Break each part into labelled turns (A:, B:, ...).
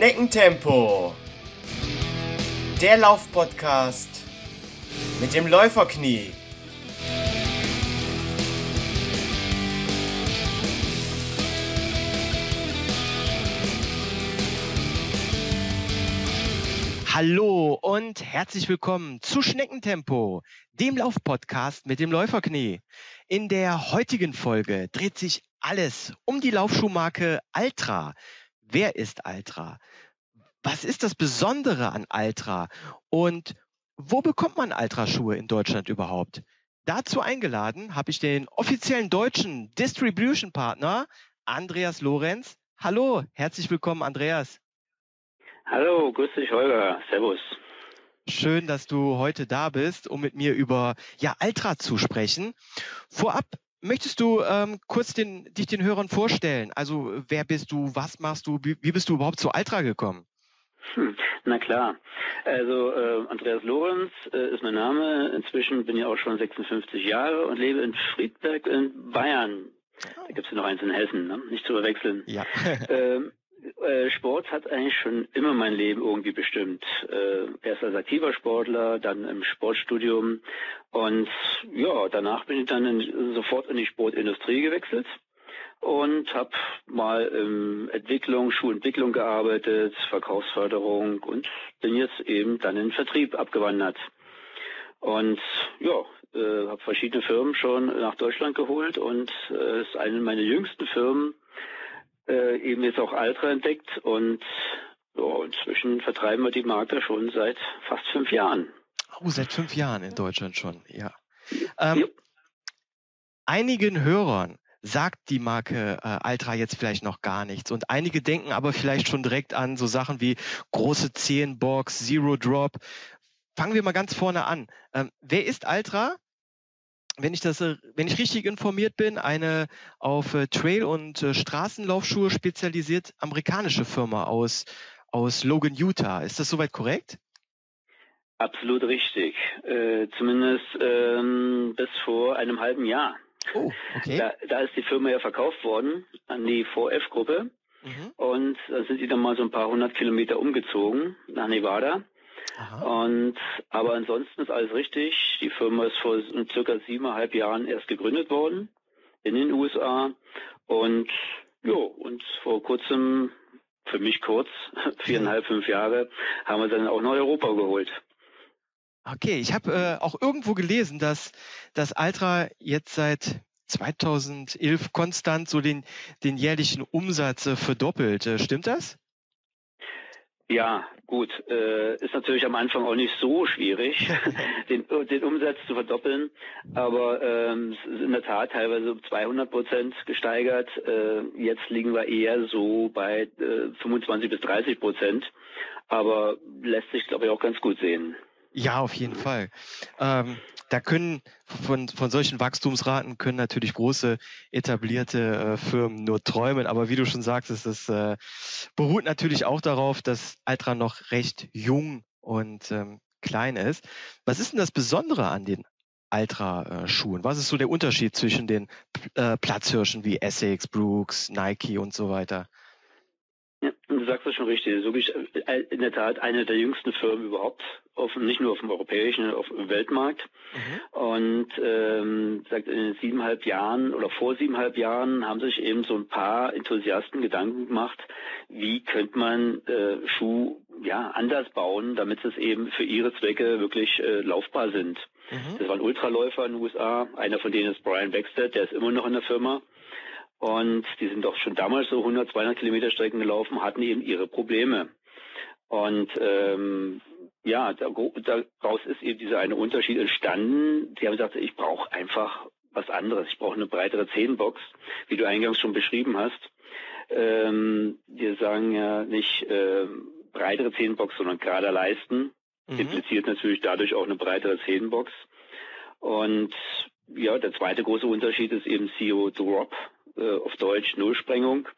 A: Schneckentempo. Der Laufpodcast mit dem Läuferknie.
B: Hallo und herzlich willkommen zu Schneckentempo, dem Laufpodcast mit dem Läuferknie. In der heutigen Folge dreht sich alles um die Laufschuhmarke Altra. Wer ist Altra? Was ist das Besondere an Altra? Und wo bekommt man Altra-Schuhe in Deutschland überhaupt? Dazu eingeladen habe ich den offiziellen deutschen Distribution Partner Andreas Lorenz. Hallo, herzlich willkommen, Andreas.
C: Hallo, grüß dich, Holger. Servus.
B: Schön, dass du heute da bist, um mit mir über ja, Altra zu sprechen. Vorab möchtest du ähm, kurz den, dich den Hörern vorstellen? Also wer bist du, was machst du, wie, wie bist du überhaupt zu Altra gekommen?
C: Hm, na klar. Also äh, Andreas Lorenz äh, ist mein Name. Inzwischen bin ich auch schon 56 Jahre und lebe in Friedberg in Bayern. Da gibt es ja noch eins in Hessen, ne? nicht zu verwechseln.
B: Ja.
C: ähm, äh, Sport hat eigentlich schon immer mein Leben irgendwie bestimmt. Äh, erst als aktiver Sportler, dann im Sportstudium und ja, danach bin ich dann in, sofort in die Sportindustrie gewechselt und habe mal in Entwicklung, Schulentwicklung gearbeitet, Verkaufsförderung und bin jetzt eben dann in den Vertrieb abgewandert. Und ja, äh, habe verschiedene Firmen schon nach Deutschland geholt und äh, ist eine meiner jüngsten Firmen, äh, eben jetzt auch Altra entdeckt und ja, inzwischen vertreiben wir die Marke schon seit fast fünf Jahren.
B: Oh, seit fünf Jahren in Deutschland schon, ja. Ähm, einigen Hörern sagt die Marke äh, Altra jetzt vielleicht noch gar nichts. Und einige denken aber vielleicht schon direkt an so Sachen wie große Zehenbox, Zero Drop. Fangen wir mal ganz vorne an. Ähm, wer ist Altra? Wenn ich das, äh, wenn ich richtig informiert bin, eine auf äh, Trail- und äh, Straßenlaufschuhe spezialisiert amerikanische Firma aus, aus Logan, Utah. Ist das soweit korrekt?
C: Absolut richtig. Äh, zumindest ähm, bis vor einem halben Jahr.
B: Oh, okay.
C: Da, da ist die Firma ja verkauft worden an die 4F-Gruppe. Mhm. Und da sind sie dann mal so ein paar hundert Kilometer umgezogen nach Nevada. Und aber ansonsten ist alles richtig. Die Firma ist vor circa siebeneinhalb Jahren erst gegründet worden in den USA und ja und vor kurzem für mich kurz viereinhalb fünf Jahre haben wir dann auch nach Europa geholt.
B: Okay, ich habe äh, auch irgendwo gelesen, dass das Altra jetzt seit 2011 konstant so den, den jährlichen Umsatz äh, verdoppelt. Äh, stimmt das?
C: Ja, gut. Äh, ist natürlich am Anfang auch nicht so schwierig, den, den Umsatz zu verdoppeln. Aber ähm, es ist in der Tat teilweise um 200 Prozent gesteigert. Äh, jetzt liegen wir eher so bei äh, 25 bis 30 Prozent. Aber lässt sich, glaube ich, auch ganz gut sehen.
B: Ja, auf jeden Fall. Ähm, da können von, von solchen Wachstumsraten können natürlich große etablierte äh, Firmen nur träumen. Aber wie du schon sagst, es äh, beruht natürlich auch darauf, dass Altra noch recht jung und ähm, klein ist. Was ist denn das Besondere an den Altra-Schuhen? Was ist so der Unterschied zwischen den äh, Platzhirschen wie Essex, Brooks, Nike und so weiter?
C: Du sagst das schon richtig. So äh, in der Tat eine der jüngsten Firmen überhaupt, auf, nicht nur auf dem europäischen, auf dem Weltmarkt. Mhm. Und ähm, sagt in siebeneinhalb Jahren oder vor siebeneinhalb Jahren haben sich eben so ein paar Enthusiasten Gedanken gemacht, wie könnte man äh, Schuh ja anders bauen, damit es eben für ihre Zwecke wirklich äh, laufbar sind. Mhm. Das waren Ultraläufer in den USA. Einer von denen ist Brian Baxter, der ist immer noch in der Firma. Und die sind doch schon damals so 100, 200 Kilometer Strecken gelaufen, hatten eben ihre Probleme. Und ähm, ja, daraus ist eben dieser eine Unterschied entstanden. Die haben gesagt, ich brauche einfach was anderes. Ich brauche eine breitere Zehenbox, wie du eingangs schon beschrieben hast. Ähm, wir sagen ja nicht äh, breitere Zehenbox, sondern gerader Leisten. Mhm. Impliziert natürlich dadurch auch eine breitere Zehenbox. Und ja, der zweite große Unterschied ist eben CO Drop äh, auf Deutsch Nullsprengung.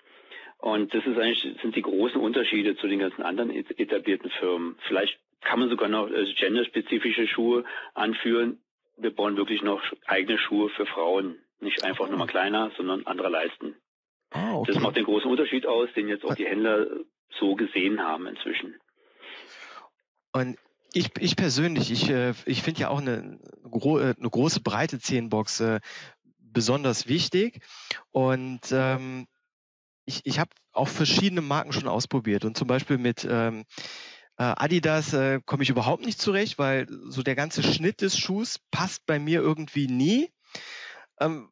C: Und das ist eigentlich, sind die großen Unterschiede zu den ganzen anderen etablierten Firmen. Vielleicht kann man sogar noch äh, genderspezifische Schuhe anführen. Wir bauen wirklich noch eigene Schuhe für Frauen. Nicht einfach nur mal kleiner, sondern anderer leisten. Ah, okay. Das macht den großen Unterschied aus, den jetzt auch die Händler so gesehen haben inzwischen.
B: Und ich, ich persönlich, ich, äh, ich finde ja auch eine, eine große breite Zehenbox äh, besonders wichtig. Und ähm, ich, ich habe auch verschiedene Marken schon ausprobiert und zum Beispiel mit ähm, äh, Adidas äh, komme ich überhaupt nicht zurecht, weil so der ganze Schnitt des Schuhs passt bei mir irgendwie nie. Ähm,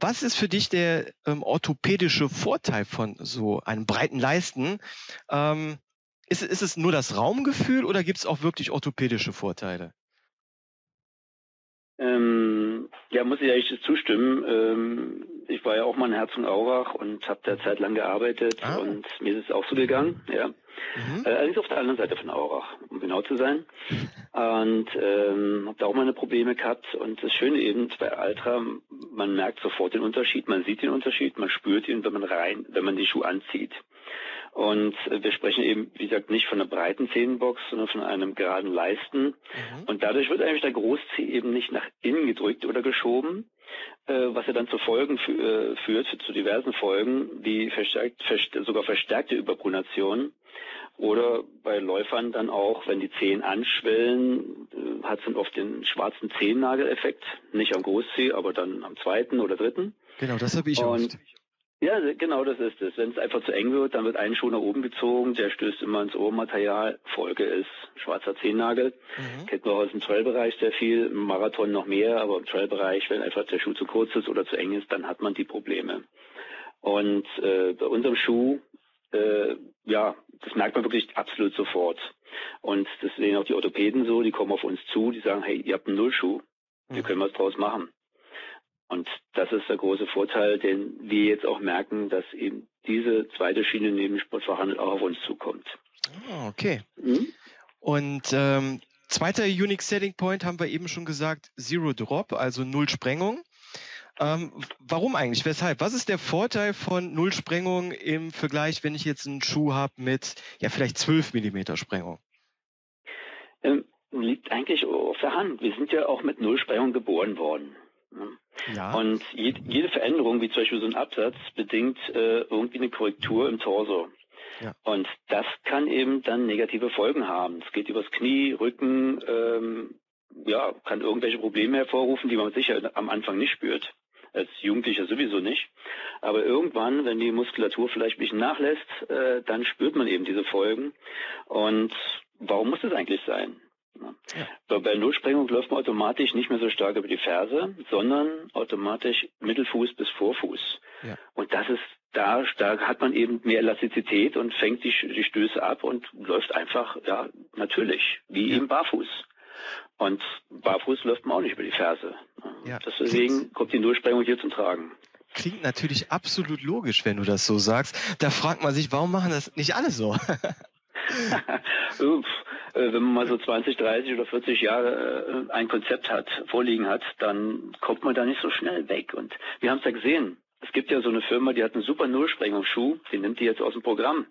B: was ist für dich der ähm, orthopädische Vorteil von so einem breiten Leisten? Ähm, ist, ist es nur das Raumgefühl oder gibt es auch wirklich orthopädische Vorteile?
C: Ähm, ja, muss ich eigentlich zustimmen. Ähm, ich war ja auch mal in Herzogenaurach und habe da Zeit lang gearbeitet ah. und mir ist es auch so gegangen, ja. Mhm. Äh, allerdings auf der anderen Seite von Aurach, um genau zu sein. Und ähm, habe da auch meine Probleme gehabt. Und das Schöne eben bei Altra, man merkt sofort den Unterschied, man sieht den Unterschied, man spürt ihn, wenn man rein, wenn man die Schuhe anzieht. Und äh, wir sprechen eben, wie gesagt, nicht von einer breiten Zehenbox, sondern von einem geraden Leisten. Mhm. Und dadurch wird eigentlich der Großzeh eben nicht nach innen gedrückt oder geschoben, äh, was ja dann zu Folgen äh, führt, zu diversen Folgen, wie verstärkt, verst sogar verstärkte Überpronation. Oder bei Läufern dann auch, wenn die Zehen anschwellen, hat es dann oft den schwarzen Zehennagel-Effekt. Nicht am Großzeh, aber dann am zweiten oder dritten.
B: Genau, das habe ich Und, oft.
C: Ja, genau das ist es. Wenn es einfach zu eng wird, dann wird ein Schuh nach oben gezogen, der stößt immer ins Ohrmaterial. Folge ist schwarzer Zehennagel. Mhm. Kennt man aus dem Trailbereich sehr viel, im Marathon noch mehr, aber im Trailbereich, wenn einfach der Schuh zu kurz ist oder zu eng ist, dann hat man die Probleme. Und äh, bei unserem Schuh, äh, ja, das merkt man wirklich absolut sofort. Und das sehen auch die Orthopäden so, die kommen auf uns zu, die sagen, hey, ihr habt einen Nullschuh, wir mhm. können was draus machen. Und das ist der große Vorteil, den wir jetzt auch merken, dass eben diese zweite Schiene neben Sportverhandel auch auf uns zukommt.
B: Oh, okay. Mhm. Und ähm, zweiter Unique Selling Point haben wir eben schon gesagt, Zero Drop, also Null Sprengung. Ähm, warum eigentlich? Weshalb? Was ist der Vorteil von Null Sprengung im Vergleich, wenn ich jetzt einen Schuh habe mit ja vielleicht 12 Millimeter Sprengung?
C: Ähm, liegt eigentlich auf der Hand. Wir sind ja auch mit Null Sprengung geboren worden. Ja. Und jede, jede Veränderung, wie zum Beispiel so ein Absatz, bedingt äh, irgendwie eine Korrektur im Torso. Ja. Und das kann eben dann negative Folgen haben. Es geht übers Knie, Rücken, ähm, ja, kann irgendwelche Probleme hervorrufen, die man sicher am Anfang nicht spürt. Als Jugendlicher sowieso nicht. Aber irgendwann, wenn die Muskulatur vielleicht ein bisschen nachlässt, äh, dann spürt man eben diese Folgen. Und warum muss das eigentlich sein? Ja. Bei Nullsprengung läuft man automatisch nicht mehr so stark über die Ferse, sondern automatisch Mittelfuß bis Vorfuß. Ja. Und das ist da, da hat man eben mehr Elastizität und fängt die, die Stöße ab und läuft einfach, ja, natürlich, wie ja. eben barfuß. Und barfuß läuft man auch nicht über die Ferse. Ja. Deswegen kommt die Nullsprengung hier zum Tragen.
B: Klingt natürlich absolut logisch, wenn du das so sagst. Da fragt man sich, warum machen das nicht alle so?
C: Äh, wenn man mal so 20, 30 oder 40 Jahre äh, ein Konzept hat, vorliegen hat, dann kommt man da nicht so schnell weg. Und wir haben es ja gesehen. Es gibt ja so eine Firma, die hat einen super Nullsprengungsschuh, die nimmt die jetzt aus dem Programm,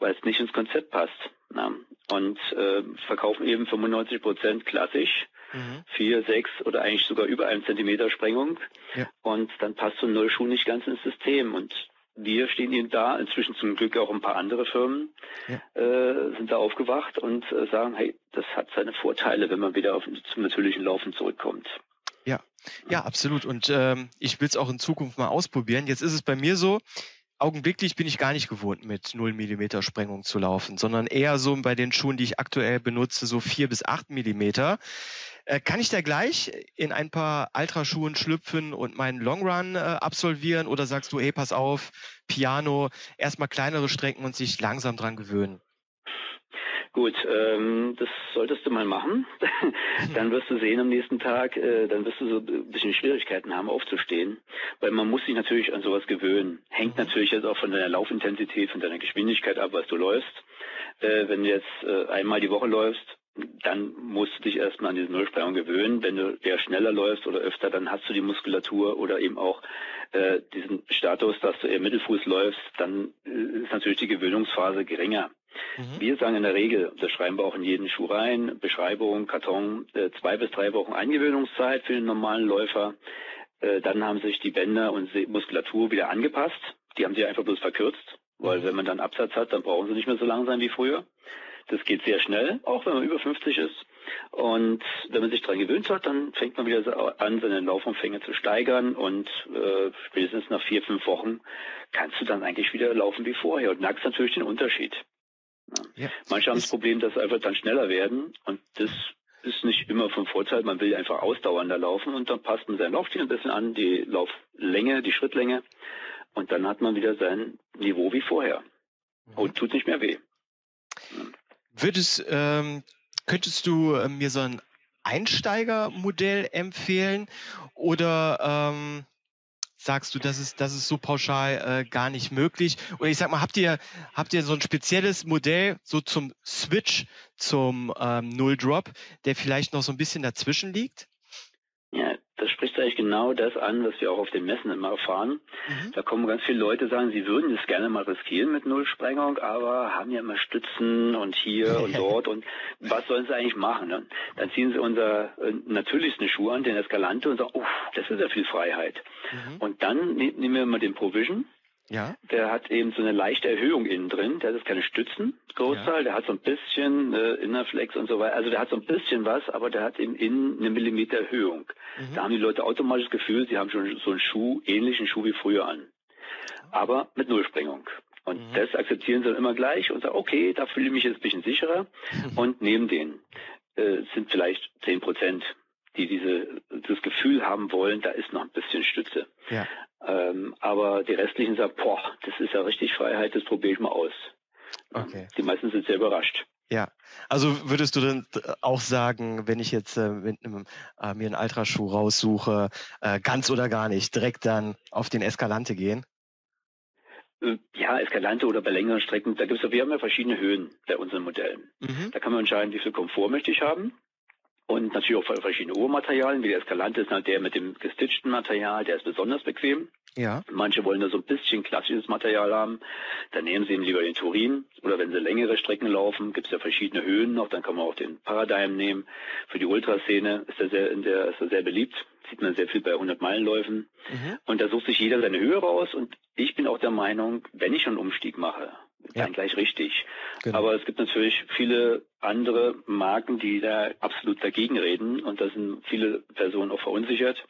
C: weil es nicht ins Konzept passt. Na, und äh, verkaufen eben 95 Prozent klassisch, mhm. vier, sechs oder eigentlich sogar über einen Zentimeter Sprengung. Ja. Und dann passt so ein Nullschuh nicht ganz ins System. Und wir stehen eben da, inzwischen zum Glück auch ein paar andere Firmen ja. äh, sind da aufgewacht und äh, sagen, hey, das hat seine Vorteile, wenn man wieder auf, zum natürlichen Laufen zurückkommt.
B: Ja, ja, absolut. Und ähm, ich will es auch in Zukunft mal ausprobieren. Jetzt ist es bei mir so, augenblicklich bin ich gar nicht gewohnt, mit 0 Millimeter Sprengung zu laufen, sondern eher so bei den Schuhen, die ich aktuell benutze, so 4 bis 8 Millimeter. Äh, kann ich da gleich in ein paar Ultraschuhen schlüpfen und meinen Longrun äh, absolvieren oder sagst du, hey, pass auf, Piano, erstmal kleinere Strecken und sich langsam dran gewöhnen?
C: Gut, ähm, das solltest du mal machen. dann wirst du sehen am nächsten Tag, äh, dann wirst du so ein bisschen Schwierigkeiten haben, aufzustehen. Weil man muss sich natürlich an sowas gewöhnen. Hängt mhm. natürlich jetzt auch von deiner Laufintensität, von deiner Geschwindigkeit ab, was du läufst. Äh, wenn du jetzt äh, einmal die Woche läufst, dann musst du dich erstmal an diese Nullsprengung gewöhnen. Wenn du eher schneller läufst oder öfter, dann hast du die Muskulatur oder eben auch äh, diesen Status, dass du eher Mittelfuß läufst, dann äh, ist natürlich die Gewöhnungsphase geringer. Mhm. Wir sagen in der Regel, das schreiben wir auch in jeden Schuh rein, Beschreibung, Karton, äh, zwei bis drei Wochen Eingewöhnungszeit für den normalen Läufer. Äh, dann haben sich die Bänder und Muskulatur wieder angepasst. Die haben sich einfach bloß verkürzt. weil wenn man dann Absatz hat, dann brauchen sie nicht mehr so lang sein wie früher. Das geht sehr schnell, auch wenn man über 50 ist. Und wenn man sich daran gewöhnt hat, dann fängt man wieder an, seine Laufumfänge zu steigern und äh, spätestens nach vier, fünf Wochen kannst du dann eigentlich wieder laufen wie vorher und merkst natürlich den Unterschied. Ja. Manche haben das Problem, dass sie einfach dann schneller werden und das ist nicht immer vom Vorteil. Man will einfach ausdauernder laufen und dann passt man sein Laufstil ein bisschen an, die Lauflänge, die Schrittlänge und dann hat man wieder sein Niveau wie vorher mhm. und tut nicht mehr weh.
B: Würdest, ähm, könntest du äh, mir so ein Einsteigermodell empfehlen oder ähm, sagst du, das ist, das ist so pauschal äh, gar nicht möglich? Oder ich sag mal, habt ihr, habt ihr so ein spezielles Modell so zum Switch zum ähm, Null Drop, der vielleicht noch so ein bisschen dazwischen liegt?
C: Ja, das spricht eigentlich genau das an, was wir auch auf den Messen immer erfahren. Mhm. Da kommen ganz viele Leute, sagen, sie würden es gerne mal riskieren mit Nullsprengung, aber haben ja immer Stützen und hier und dort und was sollen sie eigentlich machen? Ne? Dann ziehen sie unser äh, natürlichsten Schuh an, den Escalante und sagen, uff, das ist ja viel Freiheit. Mhm. Und dann ne, nehmen wir mal den Provision ja. Der hat eben so eine leichte Erhöhung innen drin. Der hat jetzt keine Stützen, Großteil. Ja. Der hat so ein bisschen äh, Innerflex und so weiter. Also der hat so ein bisschen was, aber der hat eben innen eine Millimeter Erhöhung. Mhm. Da haben die Leute automatisch das Gefühl, sie haben schon so einen Schuh, ähnlichen Schuh wie früher an. Aber mit Nullsprengung. Und mhm. das akzeptieren sie dann immer gleich und sagen, okay, da fühle ich mich jetzt ein bisschen sicherer. und neben denen äh, sind vielleicht zehn Prozent die diese, das Gefühl haben wollen, da ist noch ein bisschen Stütze. Ja. Ähm, aber die restlichen sagen, boah, das ist ja richtig Freiheit, das probiere ich mal aus. Okay. Die meisten sind sehr überrascht.
B: Ja, also würdest du dann auch sagen, wenn ich jetzt äh, mit einem, äh, mir einen Ultraschuh raussuche, äh, ganz oder gar nicht, direkt dann auf den Escalante gehen?
C: Äh, ja, Escalante oder bei längeren Strecken, da gibt es wir haben ja verschiedene Höhen bei unseren Modellen. Mhm. Da kann man entscheiden, wie viel Komfort möchte ich haben. Und natürlich auch verschiedene Urmaterialien, wie der Escalante ist halt der mit dem gestitchten Material, der ist besonders bequem. Ja. Manche wollen da so ein bisschen klassisches Material haben, dann nehmen sie ihn lieber den Turin. Oder wenn sie längere Strecken laufen, gibt es ja verschiedene Höhen noch, dann kann man auch den Paradigm nehmen. Für die Ultraszene ist er sehr, in der, ist er sehr beliebt, sieht man sehr viel bei 100 Meilenläufen. Mhm. Und da sucht sich jeder seine Höhe raus und ich bin auch der Meinung, wenn ich schon einen Umstieg mache, ja. dann gleich richtig. Genau. Aber es gibt natürlich viele andere Marken, die da absolut dagegen reden und da sind viele Personen auch verunsichert.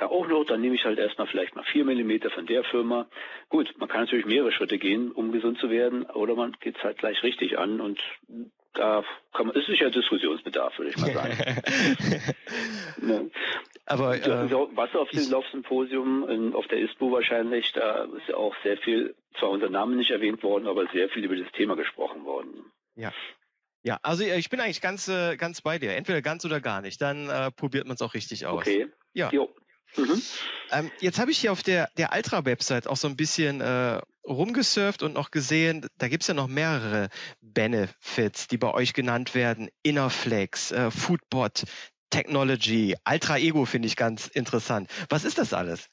C: Ja, auch noch, dann nehme ich halt erstmal vielleicht mal vier Millimeter von der Firma. Gut, man kann natürlich mehrere Schritte gehen, um gesund zu werden, oder man geht es halt gleich richtig an und da kann man, ist sicher Diskussionsbedarf, würde ich mal sagen. ne. Aber äh, was auf dem Laufsymposium auf der ISPO wahrscheinlich, da ist ja auch sehr viel, zwar unser Name nicht erwähnt worden, aber sehr viel über das Thema gesprochen worden.
B: Ja. Ja, also ich bin eigentlich ganz, äh, ganz bei dir. Entweder ganz oder gar nicht. Dann äh, probiert man es auch richtig aus.
C: Okay. Ja. Jo.
B: Mhm. Ähm, jetzt habe ich hier auf der, der Altra-Website auch so ein bisschen äh, rumgesurft und noch gesehen, da gibt es ja noch mehrere Benefits, die bei euch genannt werden. Innerflex, äh, Foodbot, Technology, Altra Ego finde ich ganz interessant. Was ist das alles?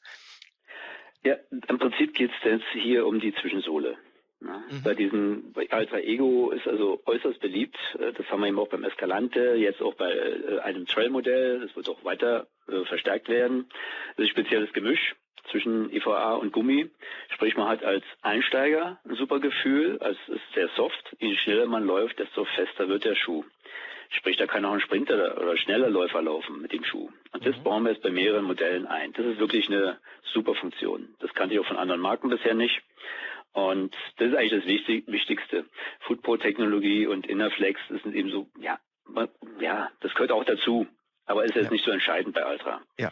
C: Ja, im Prinzip geht es jetzt hier um die Zwischensohle. Ja, mhm. Bei diesem bei Alter Ego ist also äußerst beliebt. Äh, das haben wir eben auch beim Escalante, jetzt auch bei äh, einem Trail-Modell. Das wird auch weiter äh, verstärkt werden. Das ist ein spezielles Gemisch zwischen IVA und Gummi. Sprich, man hat als Einsteiger ein super Gefühl, es ist sehr soft. Je schneller man läuft, desto fester wird der Schuh. Sprich, da kann auch ein Sprinter oder schneller Läufer laufen mit dem Schuh. Und das mhm. bauen wir jetzt bei mehreren Modellen ein. Das ist wirklich eine super Funktion. Das kannte ich auch von anderen Marken bisher nicht. Und das ist eigentlich das Wichtigste. Football-Technologie und Innerflex, das sind eben so, ja, ja, das gehört auch dazu. Aber ist jetzt ja. nicht so entscheidend bei Ultra. Ja.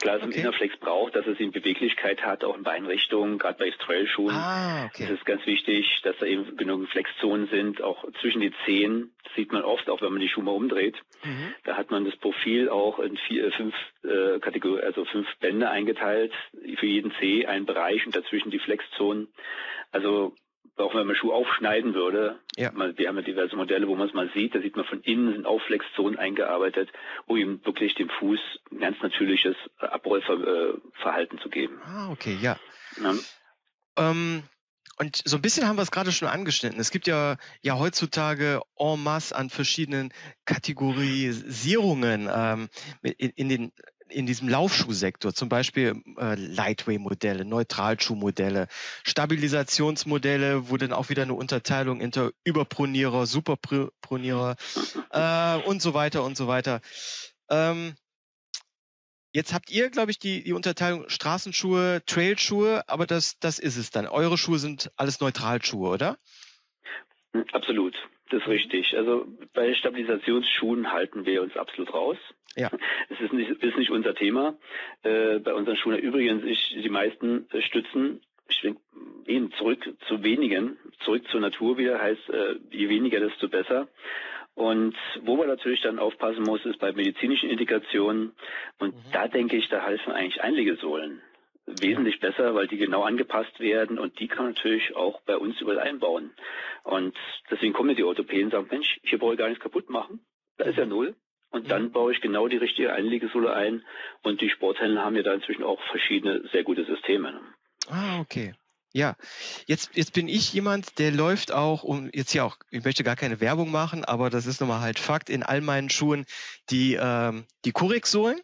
C: Klar, dass okay. ein Innerflex braucht, dass es eben Beweglichkeit hat, auch in Beinrichtungen, gerade bei Trailschuhen. Ah, okay. Das ist ganz wichtig, dass da eben genug Flexzonen sind, auch zwischen die Zehen. Das sieht man oft, auch wenn man die Schuhe mal umdreht. Mhm. Da hat man das Profil auch in vier, äh, fünf äh, Kategorien, also fünf Bände eingeteilt, für jeden Zeh ein Bereich und dazwischen die Flexzonen. Also auch wenn man Schuh aufschneiden würde, ja. wir haben ja diverse Modelle, wo man es mal sieht, da sieht man von innen sind Aufflexzonen eingearbeitet, um ihm wirklich dem Fuß ein ganz natürliches Abrollverhalten zu geben.
B: Ah, okay, ja. ja. Ähm, und so ein bisschen haben wir es gerade schon angeschnitten. Es gibt ja, ja heutzutage en masse an verschiedenen Kategorisierungen ähm, in, in den in diesem Laufschuhsektor, zum Beispiel äh, Lightweight-Modelle, Neutralschuhmodelle, Stabilisationsmodelle, wo dann auch wieder eine Unterteilung inter Überpronierer, Superpronierer äh, und so weiter und so weiter. Ähm, Jetzt habt ihr, glaube ich, die, die Unterteilung Straßenschuhe, Trailschuhe, aber das, das ist es dann. Eure Schuhe sind alles Neutralschuhe, oder?
C: Absolut, das ist richtig. Also bei Stabilisationsschuhen halten wir uns absolut raus. Ja. Es ist nicht, ist nicht unser Thema. Äh, bei unseren Schuhen übrigens, ich, die meisten äh, stützen eben zurück zu wenigen, zurück zur Natur wieder, heißt äh, je weniger, desto besser. Und wo man natürlich dann aufpassen muss, ist bei medizinischen Indikationen. Und mhm. da denke ich, da helfen eigentlich Einlegesohlen wesentlich besser, weil die genau angepasst werden und die kann man natürlich auch bei uns überall einbauen. Und deswegen kommen die Orthopäden und sagen, Mensch, hier brauche ich gar nichts kaputt machen. Da ist ja mhm. null. Und dann mhm. baue ich genau die richtige Einlegesohle ein. Und die Sporthändler haben ja da inzwischen auch verschiedene sehr gute Systeme.
B: Ah, okay. Ja, jetzt, jetzt bin ich jemand, der läuft auch, um jetzt hier auch, ich möchte gar keine Werbung machen, aber das ist nochmal halt Fakt, in all meinen Schuhen die, ähm, die Kurik-Sohlen.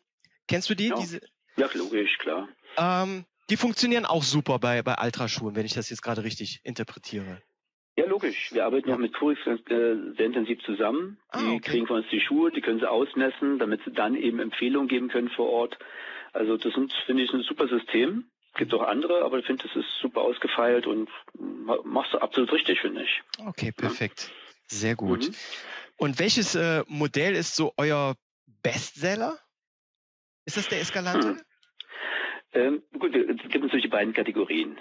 B: Kennst du die?
C: Ja,
B: Diese,
C: ja logisch, klar.
B: Ähm, die funktionieren auch super bei, bei Ultraschuhen, wenn ich das jetzt gerade richtig interpretiere.
C: Ja, logisch. Wir arbeiten ja. auch mit Kurix äh, sehr intensiv zusammen. Ah, die okay. kriegen von uns die Schuhe, die können sie ausmessen, damit sie dann eben Empfehlungen geben können vor Ort. Also das sind, finde ich, ein super System. Gibt auch andere, aber ich finde, das ist super ausgefeilt und machst du absolut richtig, finde ich.
B: Okay, perfekt. Sehr gut. Mhm. Und welches äh, Modell ist so euer Bestseller? Ist das der Escalante? Hm.
C: Ähm, gut, es gibt natürlich die beiden Kategorien.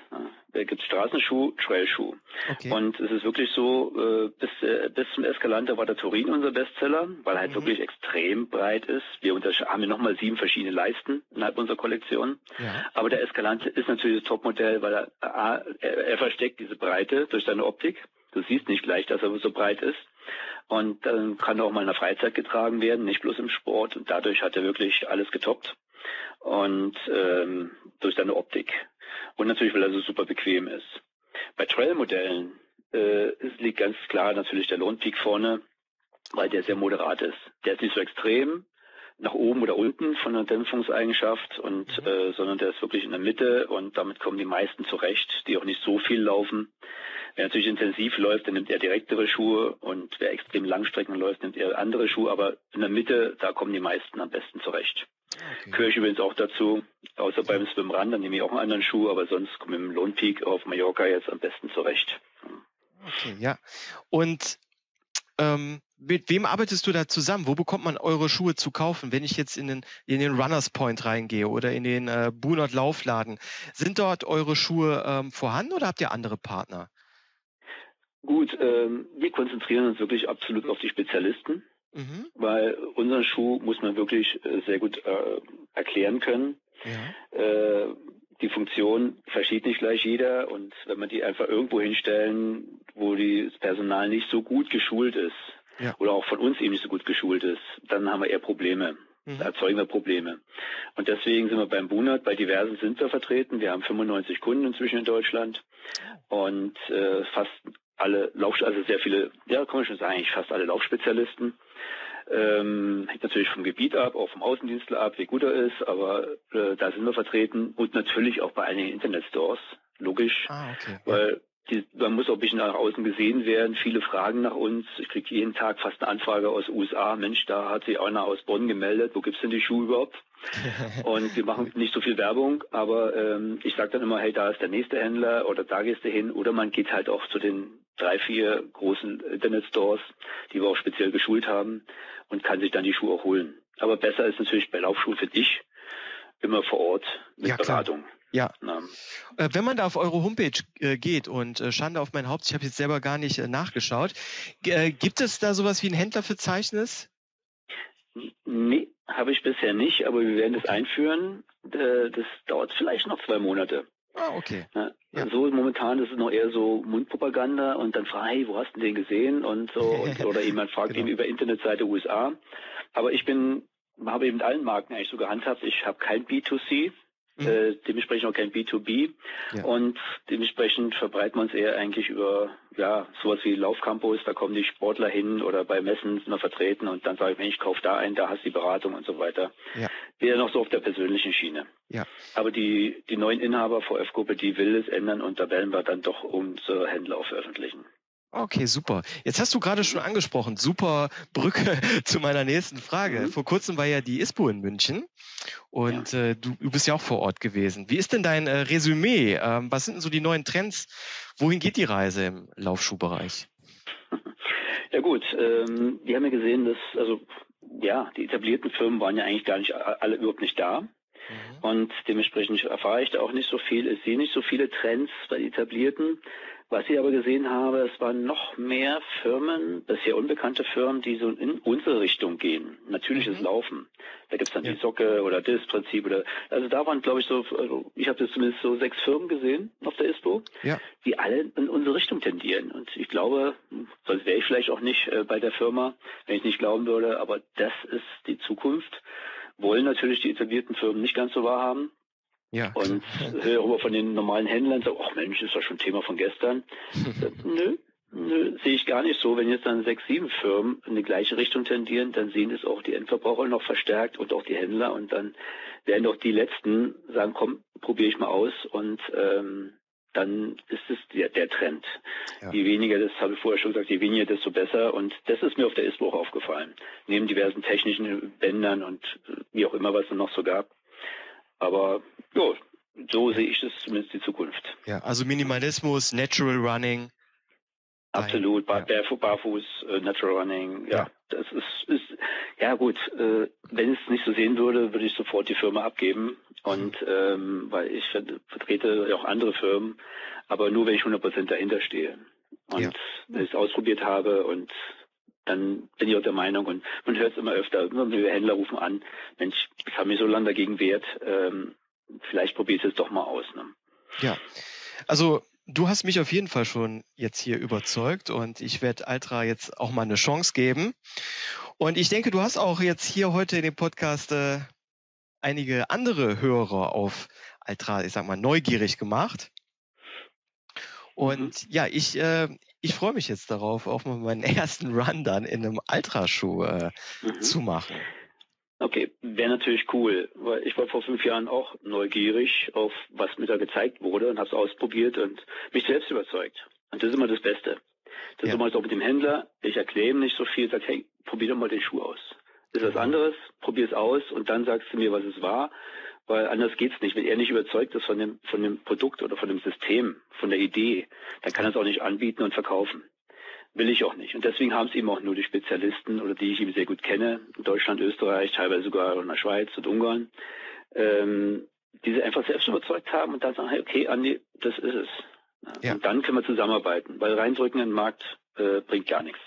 C: Da gibt es Straßenschuh, Trailschuh. Okay. Und es ist wirklich so, äh, bis, äh, bis zum Escalante war der Turin unser Bestseller, weil er halt mhm. wirklich extrem breit ist. Wir haben hier nochmal sieben verschiedene Leisten innerhalb unserer Kollektion. Ja. Aber der Escalante ist natürlich das Topmodell, weil er, er, er versteckt diese Breite durch seine Optik. Du siehst nicht gleich, dass er so breit ist. Und dann kann er auch mal in der Freizeit getragen werden, nicht bloß im Sport. Und dadurch hat er wirklich alles getoppt und ähm, durch seine Optik. Und natürlich, weil er so super bequem ist. Bei Trail-Modellen äh, liegt ganz klar natürlich der Lohnpeak vorne, weil der sehr moderat ist. Der ist nicht so extrem nach oben oder unten von der Dämpfungseigenschaft und mhm. äh, sondern der ist wirklich in der Mitte und damit kommen die meisten zurecht, die auch nicht so viel laufen. Wer natürlich intensiv läuft, der nimmt eher direktere Schuhe und wer extrem Langstrecken läuft, nimmt eher andere Schuhe, aber in der Mitte, da kommen die meisten am besten zurecht. Okay. Gehöre ich übrigens auch dazu, außer beim Swimrun, dann nehme ich auch einen anderen Schuh, aber sonst komme ich mit dem Lohnpeak auf Mallorca jetzt am besten zurecht.
B: Okay, ja. Und ähm, mit wem arbeitest du da zusammen? Wo bekommt man eure Schuhe zu kaufen? Wenn ich jetzt in den, in den Runners Point reingehe oder in den äh, Bunert Laufladen, sind dort eure Schuhe ähm, vorhanden oder habt ihr andere Partner?
C: Gut, ähm, wir konzentrieren uns wirklich absolut auf die Spezialisten. Mhm. Weil unseren Schuh muss man wirklich äh, sehr gut äh, erklären können. Ja. Äh, die Funktion versteht nicht gleich jeder und wenn man die einfach irgendwo hinstellen, wo die, das Personal nicht so gut geschult ist ja. oder auch von uns eben nicht so gut geschult ist, dann haben wir eher Probleme. Mhm. Da erzeugen wir Probleme. Und deswegen sind wir beim Bunat, bei diversen sind wir vertreten. Wir haben 95 Kunden inzwischen in Deutschland und äh, fast alle Lauf, also sehr viele, ja, kann man schon sagen, eigentlich fast alle Laufspezialisten. Ähm, hängt natürlich vom Gebiet ab, auch vom Außendienstler ab, wie gut er ist, aber äh, da sind wir vertreten und natürlich auch bei einigen Internetstores, logisch, ah, okay. weil die, man muss auch ein bisschen nach außen gesehen werden. Viele fragen nach uns. Ich kriege jeden Tag fast eine Anfrage aus den USA. Mensch, da hat sich einer aus Bonn gemeldet. Wo gibt's denn die Schuhe überhaupt? und wir machen nicht so viel Werbung, aber ähm, ich sage dann immer, hey, da ist der nächste Händler oder da gehst du hin. Oder man geht halt auch zu den drei, vier großen Internetstores, die wir auch speziell geschult haben und kann sich dann die Schuhe auch holen. Aber besser ist natürlich bei Laufschuhen für dich immer vor Ort mit ja, Beratung.
B: Ja. Äh, wenn man da auf eure Homepage äh, geht und äh, Schande auf mein Haupt, ich habe jetzt selber gar nicht nachgeschaut, gibt es da sowas wie ein Händlerverzeichnis?
C: Nee, habe ich bisher nicht, aber wir werden es einführen. Das dauert vielleicht noch zwei Monate.
B: Ah, okay.
C: Ja, ja. So momentan ist es noch eher so Mundpropaganda und dann fragt, hey, wo hast du den gesehen und so und, oder jemand fragt genau. ihn über Internetseite USA. Aber ich bin habe eben mit allen Marken eigentlich so gehandhabt. Ich habe kein B2C, Mhm. Äh, dementsprechend auch kein B2B ja. und dementsprechend verbreiten wir uns eher eigentlich über ja sowas wie Laufcampus, da kommen die Sportler hin oder bei Messen sind wir vertreten und dann sage ich, Mensch, kauf da ein, da hast du die Beratung und so weiter. Ja. Wäre noch so auf der persönlichen Schiene. Ja. Aber die, die neuen Inhaber VF-Gruppe, die will es ändern und da werden wir dann doch unsere Händler auch veröffentlichen.
B: Okay, super. Jetzt hast du gerade schon angesprochen, super Brücke zu meiner nächsten Frage. Mhm. Vor kurzem war ja die ISPO in München und ja. äh, du, du, bist ja auch vor Ort gewesen. Wie ist denn dein äh, Resümee? Ähm, was sind denn so die neuen Trends? Wohin geht die Reise im Laufschuhbereich?
C: Ja gut, ähm, wir haben ja gesehen, dass also ja die etablierten Firmen waren ja eigentlich gar nicht alle überhaupt nicht da. Mhm. Und dementsprechend erfahre ich da auch nicht so viel. Ich sehe nicht so viele Trends bei etablierten. Was ich aber gesehen habe, es waren noch mehr Firmen, bisher unbekannte Firmen, die so in unsere Richtung gehen. Natürliches mhm. Laufen. Da gibt's dann ja. die Socke oder das Prinzip oder also da waren, glaube ich, so, also ich habe jetzt zumindest so sechs Firmen gesehen auf der ISPO, ja. die alle in unsere Richtung tendieren. Und ich glaube, sonst wäre ich vielleicht auch nicht äh, bei der Firma, wenn ich nicht glauben würde, aber das ist die Zukunft. Wollen natürlich die etablierten Firmen nicht ganz so wahrhaben. Ja. Und höre aber von den normalen Händlern so, ach Mensch, ist das schon Thema von gestern. nö, nö, sehe ich gar nicht so. Wenn jetzt dann sechs, sieben Firmen in die gleiche Richtung tendieren, dann sehen es auch die Endverbraucher noch verstärkt und auch die Händler und dann werden doch die Letzten sagen, komm, probiere ich mal aus und ähm, dann ist es der, der Trend. Ja. Je weniger, das habe ich vorher schon gesagt, je weniger, desto besser. Und das ist mir auf der auch aufgefallen. Neben diversen technischen Bändern und wie auch immer, was es noch so gab. Aber ja, so sehe ich das zumindest die Zukunft.
B: Ja, also Minimalismus, Natural Running.
C: Absolut, Bar ja. Barfuß, äh, Natural Running, ja, ja. das ist, ist, ja gut, äh, wenn ich es nicht so sehen würde, würde ich sofort die Firma abgeben und mhm. ähm, weil ich vertrete ja auch andere Firmen, aber nur wenn ich 100% dahinter stehe und ja. wenn ich es ausprobiert habe und dann bin ich auch der Meinung und man hört es immer öfter, wir Händler rufen an, Mensch, ich habe mich so lange dagegen wehrt, ähm, vielleicht probiere ich es doch mal aus. Ne?
B: Ja, also du hast mich auf jeden Fall schon jetzt hier überzeugt und ich werde Altra jetzt auch mal eine Chance geben. Und ich denke, du hast auch jetzt hier heute in dem Podcast äh, einige andere Hörer auf Altra, ich sag mal, neugierig gemacht. Und mhm. ja, ich, äh, ich freue mich jetzt darauf, auch mal meinen ersten Run dann in einem Ultraschuh äh, mhm. zu machen.
C: Okay, wäre natürlich cool, weil ich war vor fünf Jahren auch neugierig auf, was mir da gezeigt wurde und habe es ausprobiert und mich selbst überzeugt. Und das ist immer das Beste. Das ja. ist immer so mit dem Händler, ich erkläre ihm nicht so viel, sage, hey, probier doch mal den Schuh aus. Das ist was anderes, probier es aus und dann sagst du mir, was es war weil anders geht's nicht. Wenn er nicht überzeugt ist von dem, von dem Produkt oder von dem System, von der Idee, dann kann er es auch nicht anbieten und verkaufen. Will ich auch nicht. Und deswegen haben es eben auch nur die Spezialisten oder die ich eben sehr gut kenne, in Deutschland, Österreich, teilweise sogar in der Schweiz und Ungarn, ähm, die sie einfach selbst überzeugt haben und dann sagen, hey, okay, Andi, das ist es. Ja. Und dann können wir zusammenarbeiten, weil reindrücken in den Markt äh, bringt gar nichts.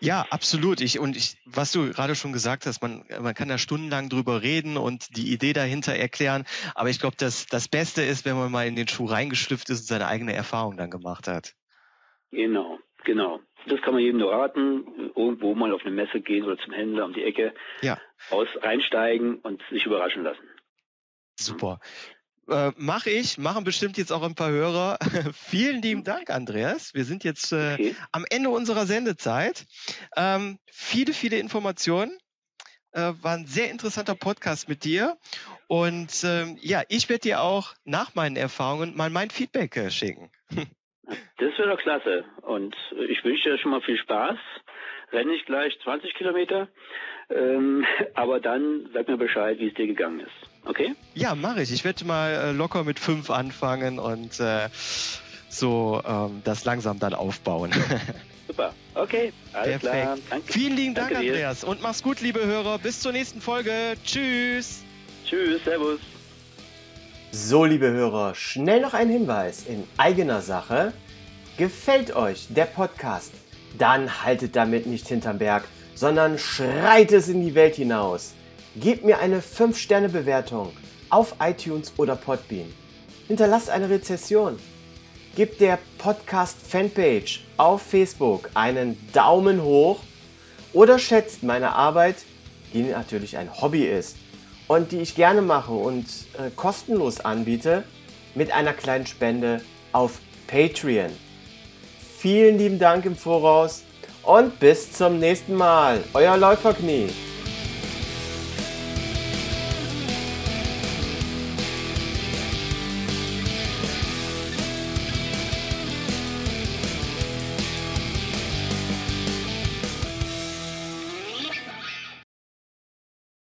B: Ja, absolut. Ich, und ich, was du gerade schon gesagt hast, man, man kann da stundenlang drüber reden und die Idee dahinter erklären. Aber ich glaube, dass das Beste ist, wenn man mal in den Schuh reingeschlüpft ist und seine eigene Erfahrung dann gemacht hat.
C: Genau, genau. Das kann man jedem nur raten. Irgendwo mal auf eine Messe gehen oder zum Händler um die Ecke. Ja. Aus, reinsteigen und sich überraschen lassen.
B: Super. Äh, Mache ich, machen bestimmt jetzt auch ein paar Hörer. Vielen lieben Dank, Andreas. Wir sind jetzt äh, okay. am Ende unserer Sendezeit. Ähm, viele, viele Informationen. Äh, war ein sehr interessanter Podcast mit dir. Und ähm, ja, ich werde dir auch nach meinen Erfahrungen mal mein Feedback äh, schicken.
C: Das wäre doch klasse. Und ich wünsche dir schon mal viel Spaß. Renne ich gleich 20 Kilometer. Ähm, aber dann sag mir Bescheid, wie es dir gegangen ist. Okay?
B: Ja, mache ich. Ich werde mal äh, locker mit fünf anfangen und äh, so ähm, das langsam dann aufbauen.
C: Super. Okay, alles Perfekt. klar.
B: Danke. Vielen lieben Dank, Danke Andreas. Und mach's gut, liebe Hörer. Bis zur nächsten Folge. Tschüss.
C: Tschüss, Servus.
A: So, liebe Hörer, schnell noch ein Hinweis in eigener Sache. Gefällt euch der Podcast? Dann haltet damit nicht hinterm Berg, sondern schreit es in die Welt hinaus. Gebt mir eine 5-Sterne-Bewertung auf iTunes oder Podbean. Hinterlasst eine Rezession. Gebt der Podcast-Fanpage auf Facebook einen Daumen hoch oder schätzt meine Arbeit, die natürlich ein Hobby ist, und die ich gerne mache und äh, kostenlos anbiete mit einer kleinen Spende auf Patreon. Vielen lieben Dank im Voraus und bis zum nächsten Mal. Euer Läuferknie.